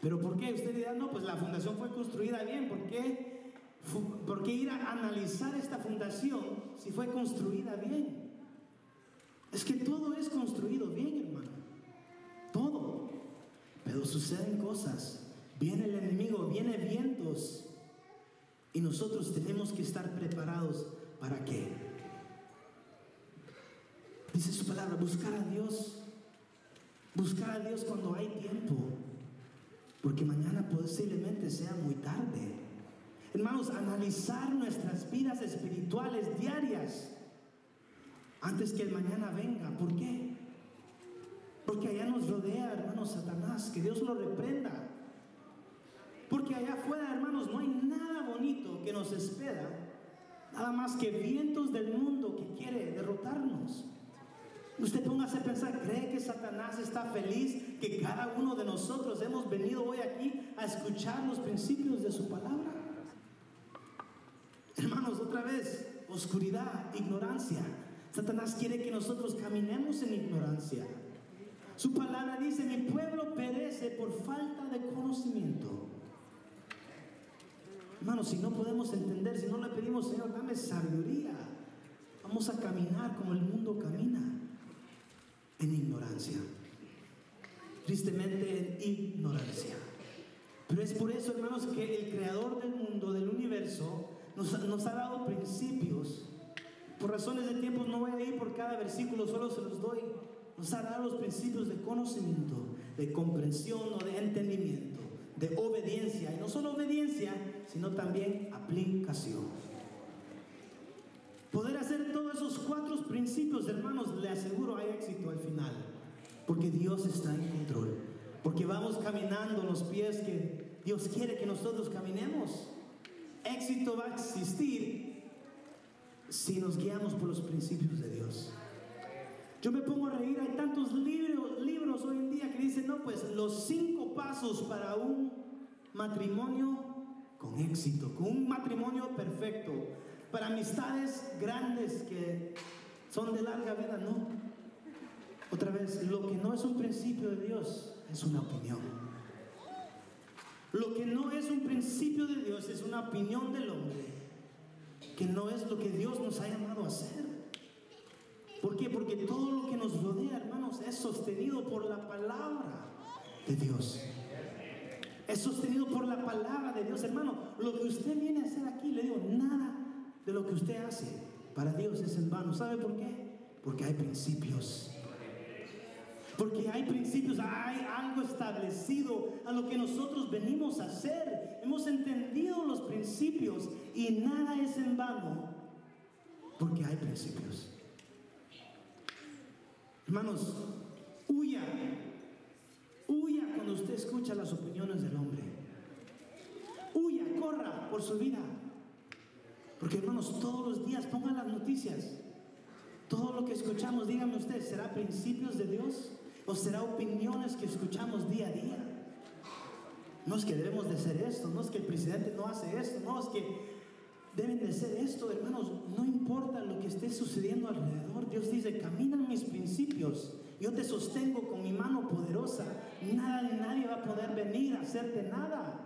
¿Pero por qué? Usted dirá, no, pues la fundación fue construida bien. ¿Por qué? ¿Por qué ir a analizar esta fundación si fue construida bien? Es que todo es construido bien. Pero suceden cosas, viene el enemigo, viene vientos. Y nosotros tenemos que estar preparados para qué. Dice su palabra, buscar a Dios. Buscar a Dios cuando hay tiempo. Porque mañana posiblemente sea muy tarde. Hermanos, analizar nuestras vidas espirituales diarias antes que el mañana venga. ¿Por qué? Porque allá nos rodea, hermanos, Satanás, que Dios lo reprenda. Porque allá afuera, hermanos, no hay nada bonito que nos espera, nada más que vientos del mundo que quiere derrotarnos. Usted póngase a pensar, ¿cree que Satanás está feliz que cada uno de nosotros hemos venido hoy aquí a escuchar los principios de su palabra? Hermanos, otra vez, oscuridad, ignorancia. Satanás quiere que nosotros caminemos en ignorancia. Su palabra dice, mi pueblo perece por falta de conocimiento. Hermanos, si no podemos entender, si no le pedimos, Señor, dame sabiduría, vamos a caminar como el mundo camina, en ignorancia. Tristemente en ignorancia. Pero es por eso, hermanos, que el creador del mundo, del universo, nos, nos ha dado principios. Por razones de tiempo no voy a ir por cada versículo, solo se los doy. Nos dado los principios de conocimiento, de comprensión o de entendimiento, de obediencia. Y no solo obediencia, sino también aplicación. Poder hacer todos esos cuatro principios, hermanos, le aseguro hay éxito al final. Porque Dios está en control. Porque vamos caminando los pies que Dios quiere que nosotros caminemos. Éxito va a existir si nos guiamos por los principios de Dios. Yo me pongo a reír, hay tantos libros, hoy en día que dicen, no, pues los cinco pasos para un matrimonio con éxito, con un matrimonio perfecto, para amistades grandes que son de larga vida, no. Otra vez, lo que no es un principio de Dios es una opinión. Lo que no es un principio de Dios es una opinión del hombre, que no es lo que Dios nos ha llamado a hacer. ¿Por qué? Porque todo lo que nos rodea, hermanos, es sostenido por la palabra de Dios. Es sostenido por la palabra de Dios, hermano. Lo que usted viene a hacer aquí, le digo, nada de lo que usted hace para Dios es en vano. ¿Sabe por qué? Porque hay principios. Porque hay principios, hay algo establecido a lo que nosotros venimos a hacer. Hemos entendido los principios y nada es en vano porque hay principios. Hermanos, huya, huya cuando usted escucha las opiniones del hombre. Huya, corra por su vida. Porque hermanos, todos los días pongan las noticias. Todo lo que escuchamos, dígame usted, ¿será principios de Dios? ¿O será opiniones que escuchamos día a día? No es que debemos de hacer esto, no es que el presidente no hace esto, no es que deben de ser esto, hermanos. No importa lo que esté sucediendo alrededor. Dios dice, camina mis principios. Yo te sostengo con mi mano poderosa. Nada ni nadie va a poder venir a hacerte nada.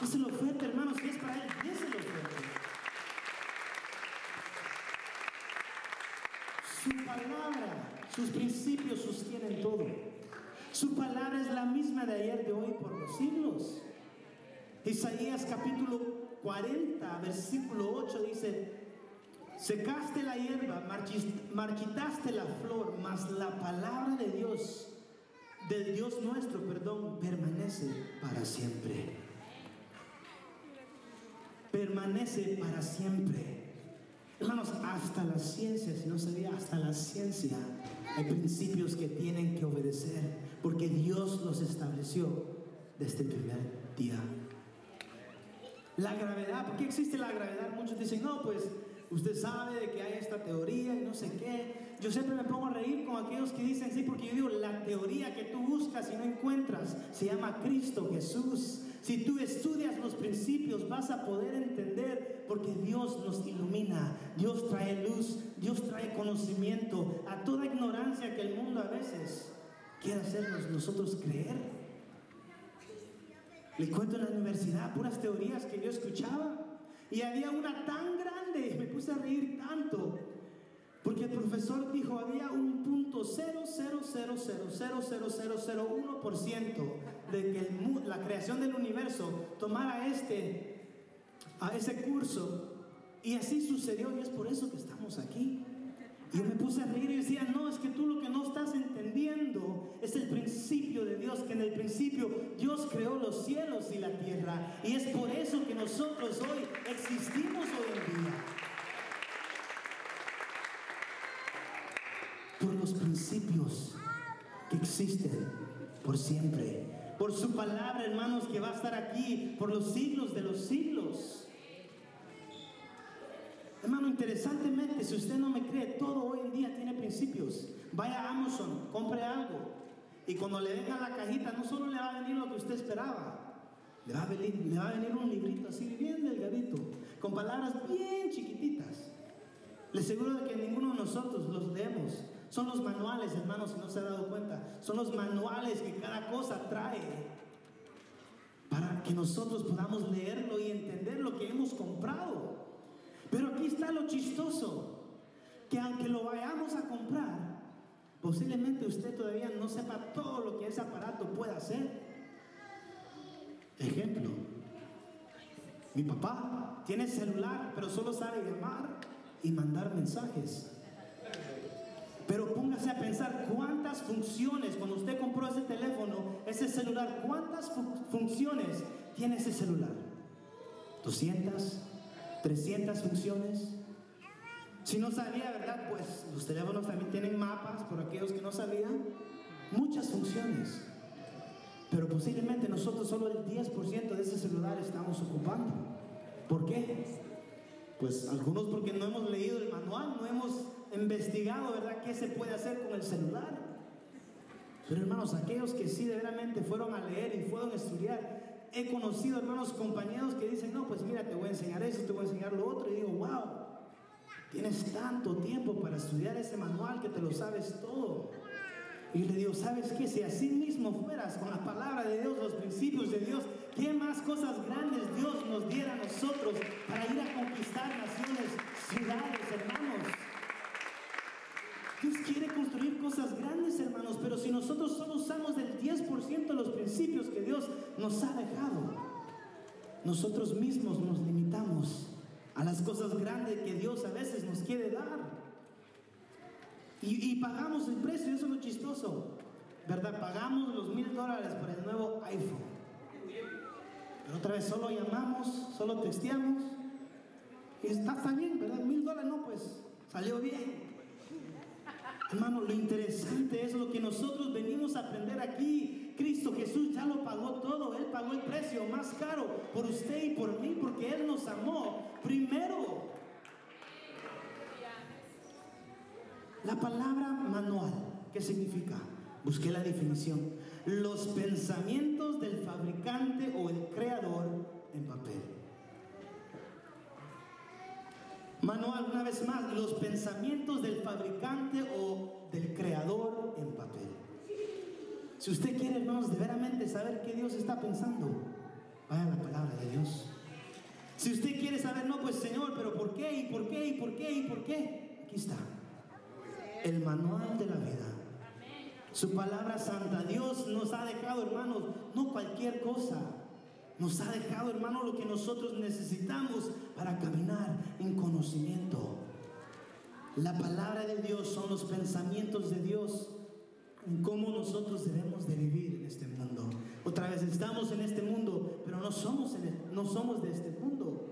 Déselo fuerte, hermanos, si es para Él, déselo fuerte. Su palabra, sus principios sostienen todo. Su palabra es la misma de ayer, de hoy, por los siglos. Isaías capítulo 40, versículo 8 dice, secaste la hierba, marchitaste la flor, mas la palabra de Dios, del Dios nuestro, perdón, permanece para siempre. Permanece para siempre. Hermanos, hasta la ciencia, si no sabía, hasta la ciencia hay principios que tienen que obedecer, porque Dios los estableció desde el primer día. La gravedad, ¿por qué existe la gravedad? Muchos dicen, no, pues usted sabe de que hay esta teoría y no sé qué. Yo siempre me pongo a reír con aquellos que dicen, sí, porque yo digo, la teoría que tú buscas y no encuentras se llama Cristo Jesús. Si tú estudias los principios vas a poder entender porque Dios nos ilumina, Dios trae luz, Dios trae conocimiento a toda ignorancia que el mundo a veces quiere hacernos nosotros creer. Le cuento en la universidad puras teorías que yo escuchaba. Y había una tan grande, me puse a reír tanto, porque el profesor dijo, había un punto 0,0000001% de que la creación del universo tomara este, a ese curso. Y así sucedió y es por eso que estamos aquí. Y yo me puse a reír y decía, no, es que tú lo que no estás entendiendo es el principio de Dios, que en el principio Dios creó los cielos y la tierra. Y es por eso que nosotros hoy existimos hoy en día. Por los principios que existen por siempre. Por su palabra, hermanos, que va a estar aquí por los siglos de los siglos. Hermano, interesantemente, si usted no me cree, todo hoy en día tiene principios. Vaya a Amazon, compre algo. Y cuando le venga la cajita, no solo le va a venir lo que usted esperaba, le va a venir, un librito así, bien delgadito, con palabras bien chiquititas. Le aseguro de que ninguno de nosotros los leemos. Son los manuales, hermanos, si no se ha dado cuenta. Son los manuales que cada cosa trae para que nosotros podamos leerlo y entender lo que hemos comprado. Pero aquí está lo chistoso, que aunque lo vayamos a comprar, posiblemente usted todavía no sepa todo lo que ese aparato puede hacer. Ejemplo, mi papá tiene celular, pero solo sabe llamar y mandar mensajes. Pero póngase a pensar cuántas funciones, cuando usted compró ese teléfono, ese celular, cuántas funciones tiene ese celular. 200, 300 funciones. Si no sabía, ¿verdad? Pues los teléfonos también tienen mapas, por aquellos que no sabían. Muchas funciones. Pero posiblemente nosotros solo el 10% de ese celular estamos ocupando. ¿Por qué? Pues algunos porque no hemos leído el manual, no hemos investigado, ¿verdad?, qué se puede hacer con el celular. Pero hermanos, aquellos que sí verdaderamente fueron a leer y fueron a estudiar, he conocido hermanos compañeros que dicen, no, pues mira, te voy a enseñar eso, te voy a enseñar lo otro. Y digo, wow, tienes tanto tiempo para estudiar ese manual que te lo sabes todo. Y le digo, ¿sabes qué? Si así mismo fueras con la palabra de Dios, los principios de Dios, ¿qué más cosas grandes Dios nos diera a nosotros para ir a conquistar naciones, ciudades, hermanos? Dios quiere construir cosas grandes, hermanos, pero si nosotros somos 100% los principios que Dios nos ha dejado. Nosotros mismos nos limitamos a las cosas grandes que Dios a veces nos quiere dar. Y, pagamos el precio, eso es lo chistoso, ¿verdad? Pagamos los mil dólares por el nuevo iPhone. Pero otra vez solo llamamos, solo texteamos. Y está, está bien, ¿verdad? Mil dólares no, pues salió bien. Hermano, lo interesante es lo que nosotros venimos a aprender aquí Cristo Jesús ya lo pagó todo. Él pagó el precio más caro por usted y por mí porque Él nos amó primero. La palabra manual, ¿qué significa? Busqué la definición. Los pensamientos del fabricante o el creador en papel. Manual, una vez más, los pensamientos del fabricante o del creador en papel. Si usted quiere, hermanos, de veramente saber qué Dios está pensando, vaya a la palabra de Dios. Si usted quiere saber, no, pues Señor, pero ¿por qué? ¿Y por qué? ¿Y por qué? ¿Y por qué? Aquí está el manual de la vida. Su palabra santa. Dios nos ha dejado, hermanos, no cualquier cosa. Nos ha dejado, hermanos, lo que nosotros necesitamos para caminar en conocimiento. La palabra de Dios son los pensamientos de Dios en cómo nosotros debemos de vivir en este mundo. Otra vez estamos en este mundo, pero no somos, de este mundo.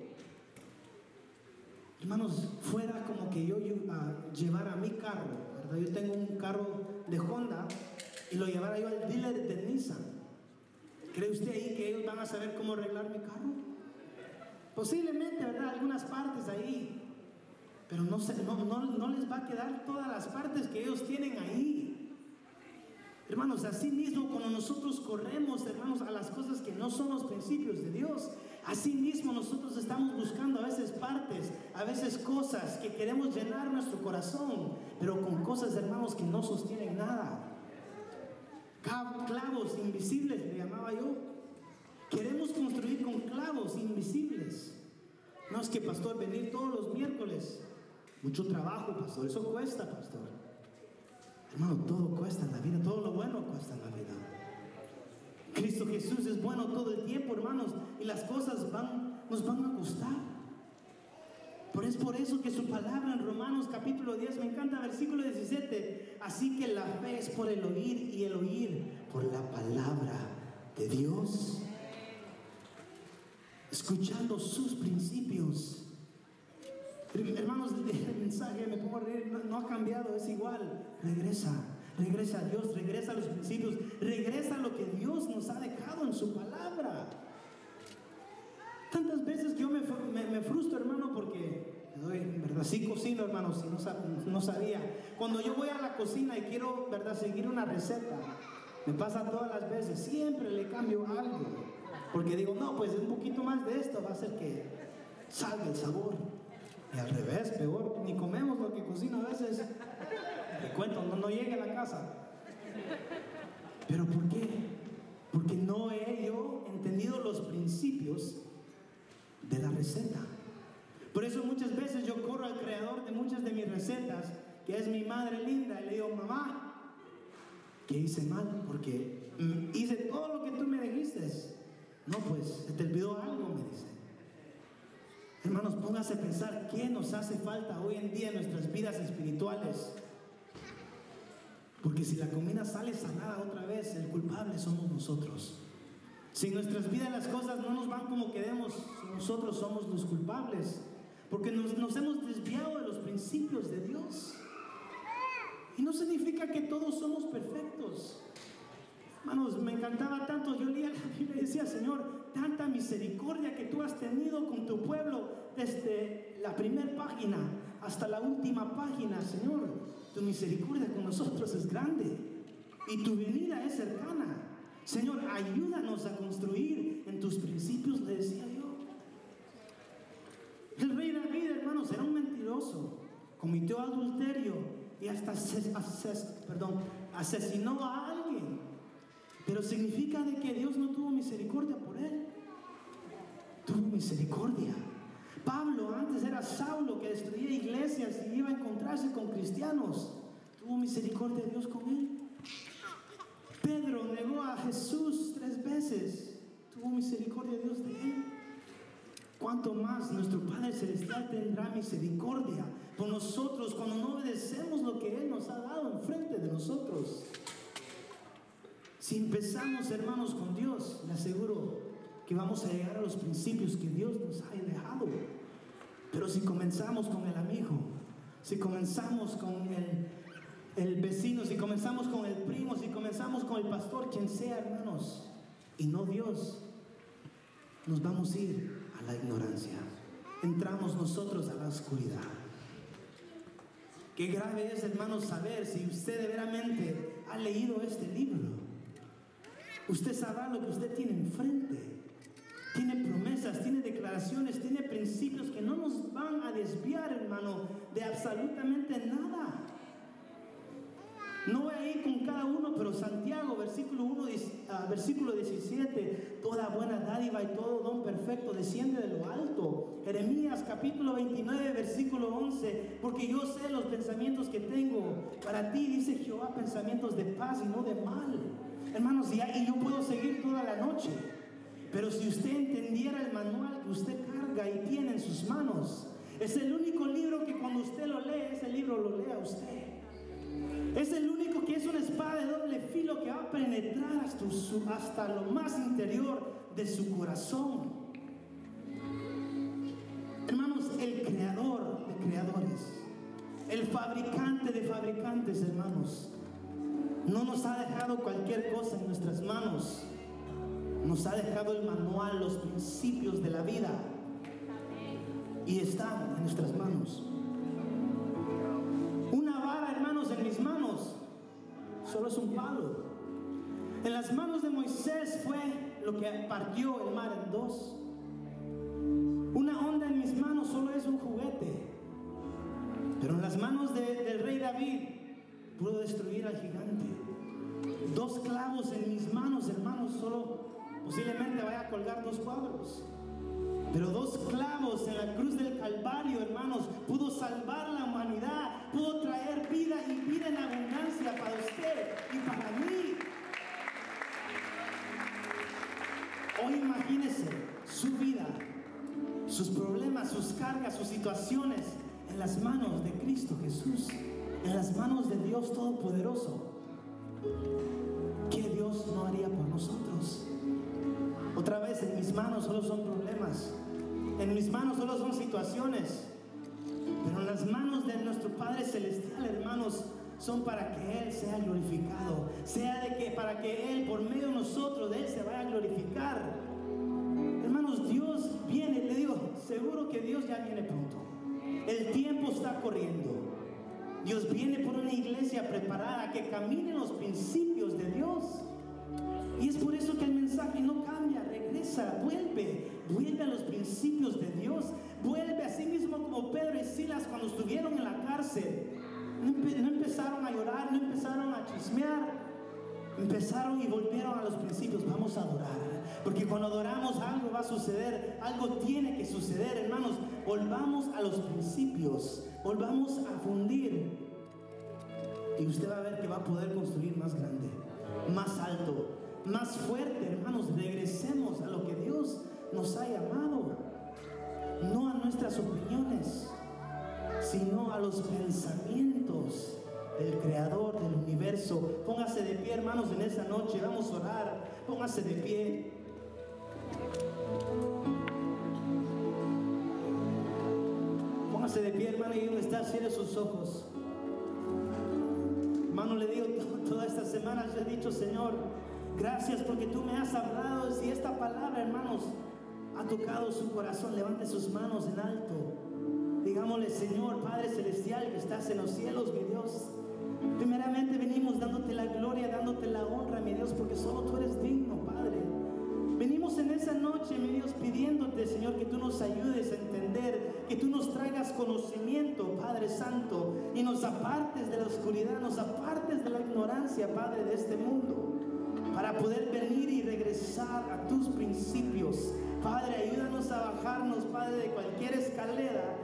Hermanos, fuera como que yo uh, llevara mi carro, ¿verdad? Yo tengo un carro de Honda y lo llevara yo al dealer de Nissan. ¿Cree usted ahí que ellos van a saber cómo arreglar mi carro? Posiblemente, ¿verdad? Algunas partes ahí. Pero no, no les va a quedar todas las partes que ellos tienen ahí. Hermanos, así mismo cuando nosotros corremos, hermanos, a las cosas que no son los principios de Dios, así mismo nosotros estamos buscando a veces partes, a veces cosas que queremos llenar nuestro corazón, pero con cosas, hermanos, que no sostienen nada. Clavos invisibles, le llamaba yo. Queremos construir con clavos invisibles. No es que, pastor, venir todos los miércoles. Mucho trabajo, pastor. Eso cuesta, pastor. Hermano, todo cuesta en la vida, todo lo bueno cuesta en la vida. Cristo Jesús es bueno todo el tiempo, hermanos, y las cosas nos van a costar. Pero es por eso que su palabra en Romanos capítulo 10, me encanta versículo 17, así que la fe es por el oír y el oír por la palabra de Dios. Escuchando sus principios. Hermanos, [LAUGHS] el mensaje, me pongo a reír, no, ha cambiado, es igual. Regresa, regresa a Dios, regresa a los principios, regresa a lo que Dios nos ha dejado en su palabra. Tantas veces que yo me, me, frustro, hermano, porque, ¿verdad? Sí cocino, hermano, si no, no sabía. Cuando yo voy a la cocina y quiero, ¿verdad?, seguir una receta, me pasa todas las veces, siempre le cambio algo. Porque digo, no, pues un poquito más de esto va a hacer que salga el sabor. Y al revés, peor, ni comemos lo que cocino a veces. Le cuento, no, no llegue a la casa. ¿Pero por qué? Porque no he yo entendido los principios de la receta. Por eso muchas veces yo corro al creador de muchas de mis recetas, que es mi madre linda, y le digo, mamá, ¿qué hice mal? Porque mm, hice todo lo que tú me dijiste. No, pues, se te olvidó algo, me dice. Hermanos, póngase a pensar qué nos hace falta hoy en día en nuestras vidas espirituales. Porque si la comida sale sanada otra vez, el culpable somos nosotros. Si en nuestras vidas las cosas no nos van como queremos, nosotros somos los culpables. Porque nos, nos hemos desviado de los principios de Dios. Y no significa que todos somos perfectos. Hermanos, me encantaba tanto. Yo leía la Biblia y decía, Señor, tanta misericordia que tú has tenido con tu pueblo desde la primera página hasta la última página, Señor. Tu misericordia con nosotros es grande y tu venida es cercana. Señor, ayúdanos a construir en tus principios, le decía yo. El rey David, hermanos, era un mentiroso, cometió adulterio y hasta asesinó a alguien. Pero significa de que Dios no tuvo misericordia por él. Tuvo misericordia. Pablo antes era Saulo que destruía iglesias y iba a encontrarse con cristianos. Tuvo misericordia de Dios con él. Pedro negó a Jesús tres veces. Tuvo misericordia de Dios de él. Cuanto más nuestro Padre Celestial tendrá misericordia por nosotros cuando no obedecemos lo que Él nos ha dado enfrente de nosotros. Si empezamos, hermanos, con Dios, le aseguro que vamos a llegar a los principios que Dios nos ha dejado. Pero si comenzamos con el amigo, si comenzamos con el, el vecino, si comenzamos con el primo, si comenzamos con el pastor, quien sea, hermanos, y no Dios, nos vamos a ir a la ignorancia. Entramos nosotros a la oscuridad. Qué grave es, hermanos, saber si usted de veramente ha leído este libro. Usted sabrá lo que usted tiene enfrente. Tiene promesas, tiene declaraciones, tiene principios que no nos van a desviar, hermano, de absolutamente nada. No voy a ir con cada uno, pero Santiago, versículo 1, ah, versículo 17, toda buena dádiva y todo don perfecto desciende de lo alto. Jeremías capítulo 29, versículo 11, porque yo sé los pensamientos que tengo para ti, dice Jehová, pensamientos de paz y no de mal Hermanos, y, yo puedo seguir toda la noche. Pero si usted entendiera el manual que usted carga y tiene en sus manos, es el único libro que cuando usted lo lee, ese libro lo lea usted. Es el único que es una espada de doble filo que va a penetrar hasta, hasta lo más interior de su corazón. Hermanos, el creador de creadores, el fabricante de fabricantes, hermanos, no nos ha dejado cualquier cosa en nuestras manos. Nos ha dejado el manual, los principios de la vida. Y están en nuestras manos. Una vara, hermanos, en mis manos solo es un palo. En las manos de Moisés fue lo que partió el mar en dos. Una onda en mis manos solo es un juguete. Pero en las manos del rey David puedo destruir al gigante. Dos clavos en mis manos, hermanos, solo posiblemente vaya a colgar dos cuadros. Pero dos clavos en la cruz del Calvario, hermanos, pudo salvar la humanidad, pudo traer vida y vida en abundancia para usted y para mí. Hoy imagínese su vida, sus problemas, sus cargas, sus situaciones en las manos de Cristo Jesús en las manos de Dios Todopoderoso, ¿qué Dios no haría por nosotros? Otra vez, en mis manos solo son problemas, en mis manos solo son situaciones, pero en las manos de nuestro Padre Celestial, hermanos, son para que Él sea glorificado, sea de que para que Él, por medio de nosotros, de Él se vaya a glorificar. Hermanos, Dios viene, le digo, seguro que Dios ya viene pronto. El tiempo está corriendo. Dios viene por una iglesia preparada que camine en los principios de Dios. Y es por eso que el mensaje no cambia, regresa, vuelve, vuelve a los principios de Dios, vuelve a sí mismo como Pedro y Silas cuando estuvieron en la cárcel. No, no empezaron a llorar, no empezaron a chismear, empezaron y volvieron a los principios. Vamos a adorar, porque cuando adoramos algo va a suceder, algo tiene que suceder, hermanos. Volvamos a los principios, volvamos a fundir. Y usted va a ver que va a poder construir más grande, más alto, más fuerte, hermanos. Regresemos a lo que Dios nos ha llamado. No a nuestras opiniones, sino a los pensamientos del Creador del universo. Póngase de pie, hermanos, en esa noche. Vamos a orar. Póngase de pie. Póngase de pie, hermano, y donde está, cierre sus ojos. Hermano, le digo, [LAUGHS] toda esta semana yo he dicho, Señor, gracias porque tú me has hablado. Si esta palabra, hermanos, ha tocado su corazón, levante sus manos en alto. Digámosle, Señor, Padre Celestial, que estás en los cielos, mi Dios. Primeramente venimos dándote la gloria, dándote la honra, mi Dios, porque solo tú eres digno, Padre. Venimos en esa noche, mi Dios, pidiéndote, Señor, que tú nos ayudes a entender, que tú nos traigas conocimiento, Padre Santo, y nos apartes de la oscuridad, nos apartes de la ignorancia, Padre, de este mundo, para poder venir y regresar a tus principios. Padre, ayúdanos a bajarnos, Padre, de cualquier escalera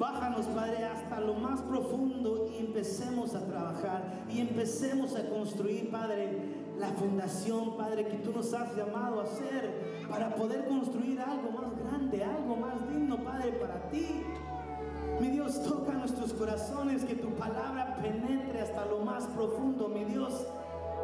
Bájanos, Padre, hasta lo más profundo y empecemos a trabajar y empecemos a construir, Padre, la fundación, Padre, que tú nos has llamado a hacer para poder construir algo más grande, algo más digno, Padre, para ti. Mi Dios, toca nuestros corazones, que tu palabra penetre hasta lo más profundo, mi Dios.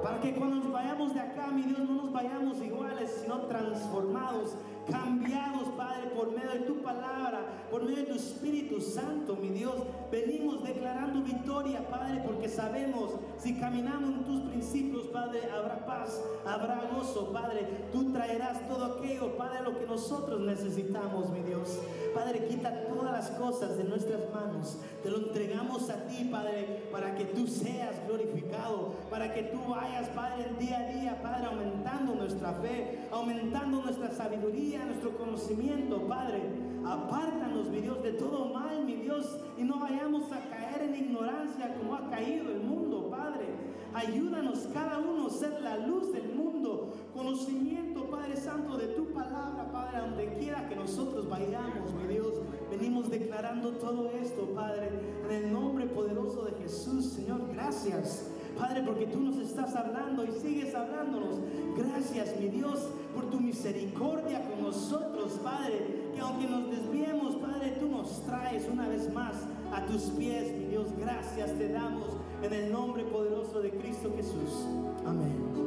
Para que cuando nos vayamos de acá, mi Dios, no nos vayamos iguales, sino transformados cambiados, Padre, por medio de tu palabra, por medio de tu Espíritu Santo, mi Dios. Venimos declarando victoria, Padre, porque sabemos si caminamos en tus principios, Padre, habrá paz, habrá gozo, Padre. Tú traerás todo aquello, Padre, lo que nosotros necesitamos, mi Dios. Padre, quita todas las cosas de nuestras manos. Te lo entregamos a ti, Padre, para que tú seas glorificado, para que tú vayas, Padre, día a día, Padre, aumentando nuestra fe, aumentando nuestra sabiduría nuestro conocimiento, Padre. Apártanos, mi Dios, de todo mal, mi Dios, y no vayamos a caer en ignorancia como ha caído el mundo, Padre. Ayúdanos cada uno a ser la luz del mundo, conocimiento, Padre Santo, de tu palabra, Padre, donde quiera que nosotros vayamos, mi Dios. Venimos declarando todo esto, Padre, en el nombre poderoso de Jesús, Señor, gracias. Padre, porque tú nos estás hablando y sigues hablándonos. Gracias, mi Dios, por tu misericordia con nosotros, Padre. Que aunque nos desviemos, Padre, tú nos traes una vez más a tus pies, mi Dios. Gracias te damos en el nombre poderoso de Cristo Jesús. Amén.